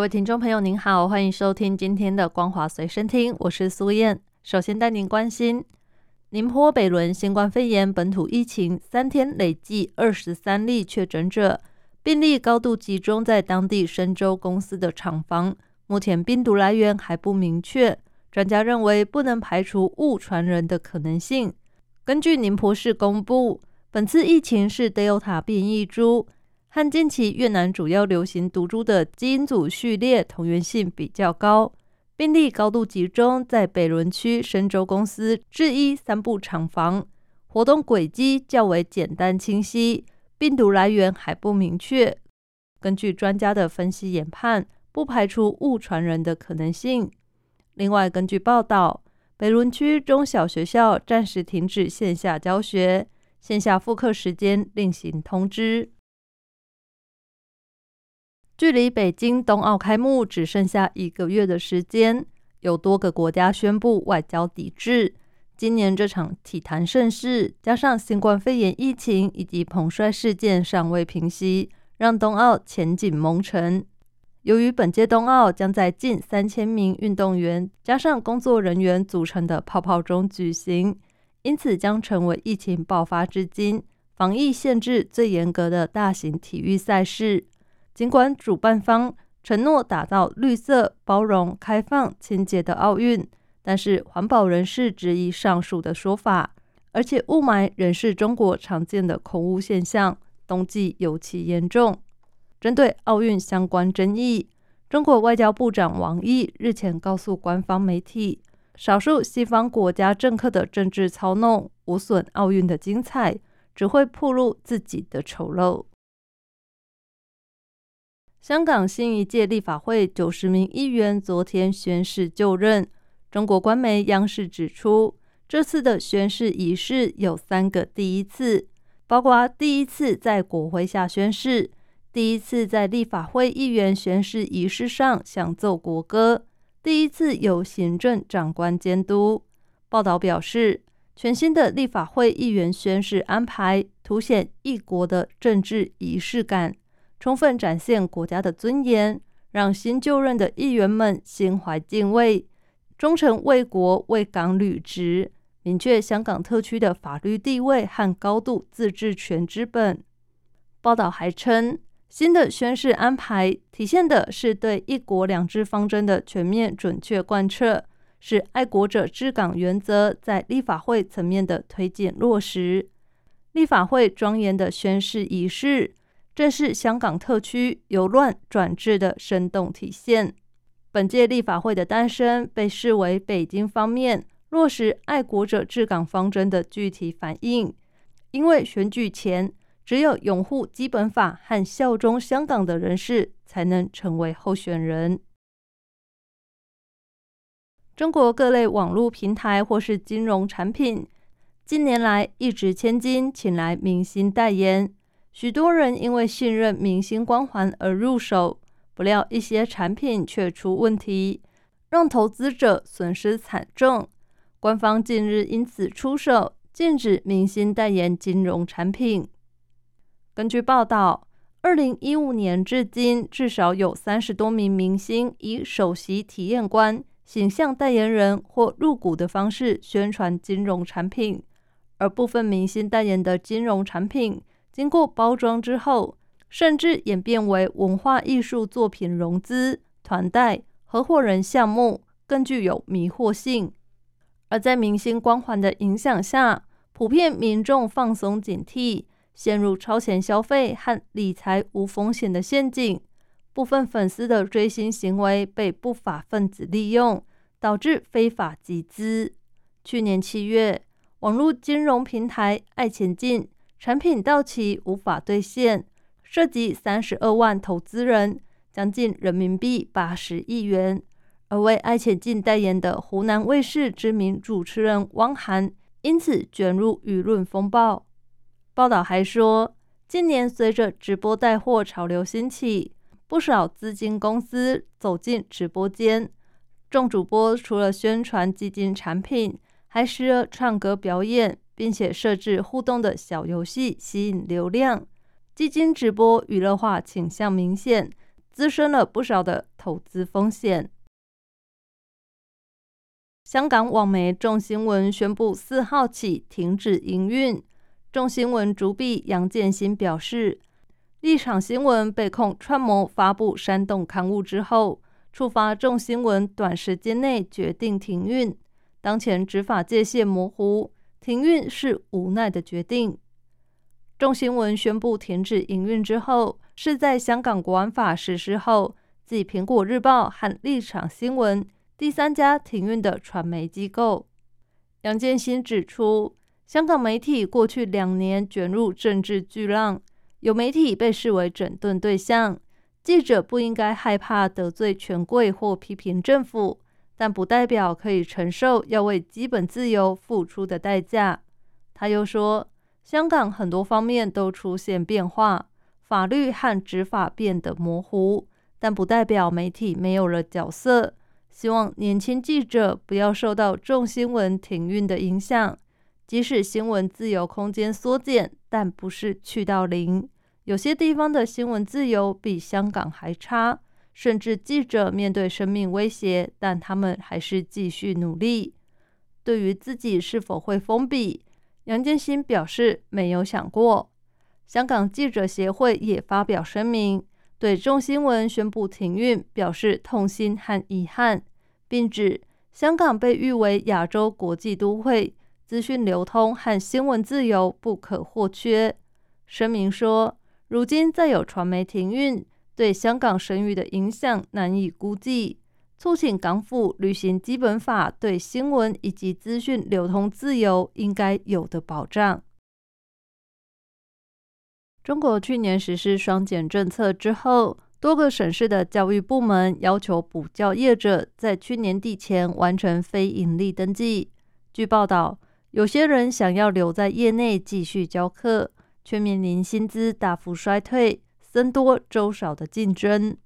各位听众朋友，您好，欢迎收听今天的《光华随身听》，我是苏燕。首先带您关心。宁波北仑新冠肺炎本土疫情三天累计二十三例确诊者，病例高度集中在当地深州公司的厂房，目前病毒来源还不明确。专家认为不能排除误传人的可能性。根据宁波市公布，本次疫情是 Delta 变异株，和近期越南主要流行毒株的基因组序列同源性比较高。病例高度集中在北仑区深州公司制衣三部厂房，活动轨迹较为简单清晰，病毒来源还不明确。根据专家的分析研判，不排除误传人的可能性。另外，根据报道，北仑区中小学校暂时停止线下教学，线下复课时间另行通知。距离北京冬奥开幕只剩下一个月的时间，有多个国家宣布外交抵制。今年这场体坛盛事，加上新冠肺炎疫情以及彭帅事件尚未平息，让冬奥前景蒙尘。由于本届冬奥将在近三千名运动员加上工作人员组成的泡泡中举行，因此将成为疫情爆发至今防疫限制最严格的大型体育赛事。尽管主办方承诺打造绿色、包容、开放、清洁的奥运，但是环保人士质疑上述的说法，而且雾霾仍是中国常见的空污现象，冬季尤其严重。针对奥运相关争议，中国外交部长王毅日前告诉官方媒体，少数西方国家政客的政治操弄无损奥运的精彩，只会暴露自己的丑陋。香港新一届立法会九十名议员昨天宣誓就任。中国官媒央视指出，这次的宣誓仪式有三个第一次，包括第一次在国徽下宣誓，第一次在立法会议员宣誓仪式上响奏国歌，第一次由行政长官监督。报道表示，全新的立法会议员宣誓安排凸显一国的政治仪式感。充分展现国家的尊严，让新就任的议员们心怀敬畏，忠诚为国为港履职，明确香港特区的法律地位和高度自治权之本。报道还称，新的宣誓安排体现的是对“一国两制”方针的全面准确贯彻，是爱国者治港原则在立法会层面的推进落实。立法会庄严的宣誓仪式。正是香港特区由乱转治的生动体现。本届立法会的诞生被视为北京方面落实爱国者治港方针的具体反应，因为选举前只有拥护基本法和效忠香港的人士才能成为候选人。中国各类网络平台或是金融产品近年来一掷千金，请来明星代言。许多人因为信任明星光环而入手，不料一些产品却出问题，让投资者损失惨重。官方近日因此出手，禁止明星代言金融产品。根据报道，二零一五年至今，至少有三十多名明星以首席体验官、形象代言人或入股的方式宣传金融产品，而部分明星代言的金融产品。经过包装之后，甚至演变为文化艺术作品融资、团贷、合伙人项目，更具有迷惑性。而在明星光环的影响下，普遍民众放松警惕，陷入超前消费和理财无风险的陷阱。部分粉丝的追星行为被不法分子利用，导致非法集资。去年七月，网络金融平台爱钱进。产品到期无法兑现，涉及三十二万投资人，将近人民币八十亿元。而为爱前进代言的湖南卫视知名主持人汪涵因此卷入舆论风暴。报道还说，近年随着直播带货潮流兴起，不少资金公司走进直播间，众主播除了宣传基金产品，还时而唱歌表演，并且设置互动的小游戏吸引流量。基金直播娱乐化倾向明显，滋生了不少的投资风险。香港网媒众新闻宣布四号起停止营运。众新闻主笔杨建新表示，立场新闻被控串谋发布煽动刊物之后，触发众新闻短时间内决定停运。当前执法界限模糊，停运是无奈的决定。众新闻宣布停止营运之后，是在香港国安法实施后，继苹果日报和立场新闻。第三家停运的传媒机构，杨建新指出，香港媒体过去两年卷入政治巨浪，有媒体被视为整顿对象。记者不应该害怕得罪权贵或批评政府，但不代表可以承受要为基本自由付出的代价。他又说，香港很多方面都出现变化，法律和执法变得模糊，但不代表媒体没有了角色。希望年轻记者不要受到重新闻停运的影响。即使新闻自由空间缩减，但不是去到零。有些地方的新闻自由比香港还差，甚至记者面对生命威胁，但他们还是继续努力。对于自己是否会封闭，杨建新表示没有想过。香港记者协会也发表声明，对众新闻宣布停运表示痛心和遗憾。并指香港被誉为亚洲国际都会，资讯流通和新闻自由不可或缺。声明说，如今再有传媒停运，对香港声誉的影响难以估计，促请港府履行基本法对新闻以及资讯流通自由应该有的保障。中国去年实施双减政策之后。多个省市的教育部门要求补教业者在去年底前完成非盈利登记。据报道，有些人想要留在业内继续教课，却面临薪资大幅衰退、僧多粥少的竞争。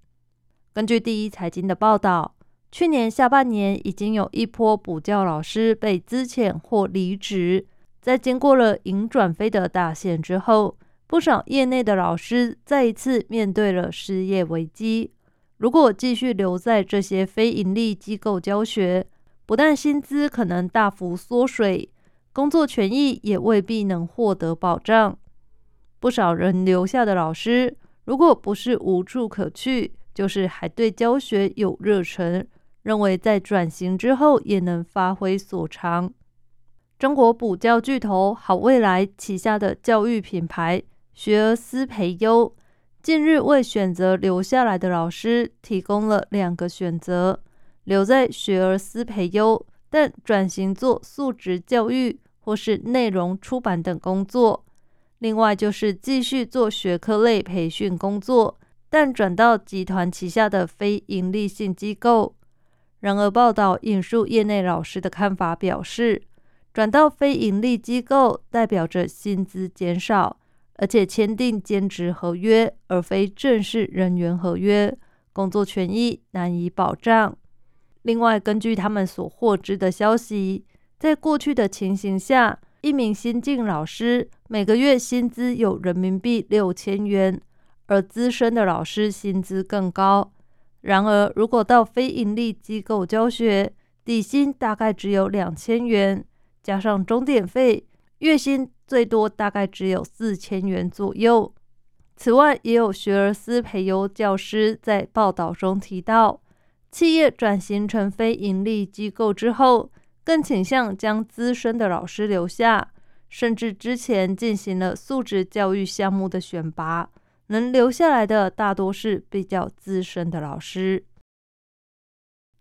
根据第一财经的报道，去年下半年已经有一波补教老师被资遣或离职，在经过了盈转非的大限之后。不少业内的老师再一次面对了失业危机。如果继续留在这些非盈利机构教学，不但薪资可能大幅缩水，工作权益也未必能获得保障。不少人留下的老师，如果不是无处可去，就是还对教学有热忱，认为在转型之后也能发挥所长。中国补教巨头好未来旗下的教育品牌。学而思培优近日为选择留下来的老师提供了两个选择：留在学而思培优，但转型做素质教育或是内容出版等工作；另外就是继续做学科类培训工作，但转到集团旗下的非营利性机构。然而，报道引述业内老师的看法表示，转到非营利机构代表着薪资减少。而且签订兼职合约，而非正式人员合约，工作权益难以保障。另外，根据他们所获知的消息，在过去的情形下，一名新进老师每个月薪资有人民币六千元，而资深的老师薪资更高。然而，如果到非营利机构教学，底薪大概只有两千元，加上钟点费，月薪。最多大概只有四千元左右。此外，也有学而思培优教师在报道中提到，企业转型成非盈利机构之后，更倾向将资深的老师留下，甚至之前进行了素质教育项目的选拔，能留下来的大多是比较资深的老师。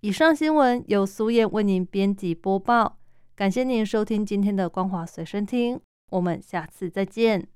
以上新闻由苏燕为您编辑播报，感谢您收听今天的光华随身听。我们下次再见。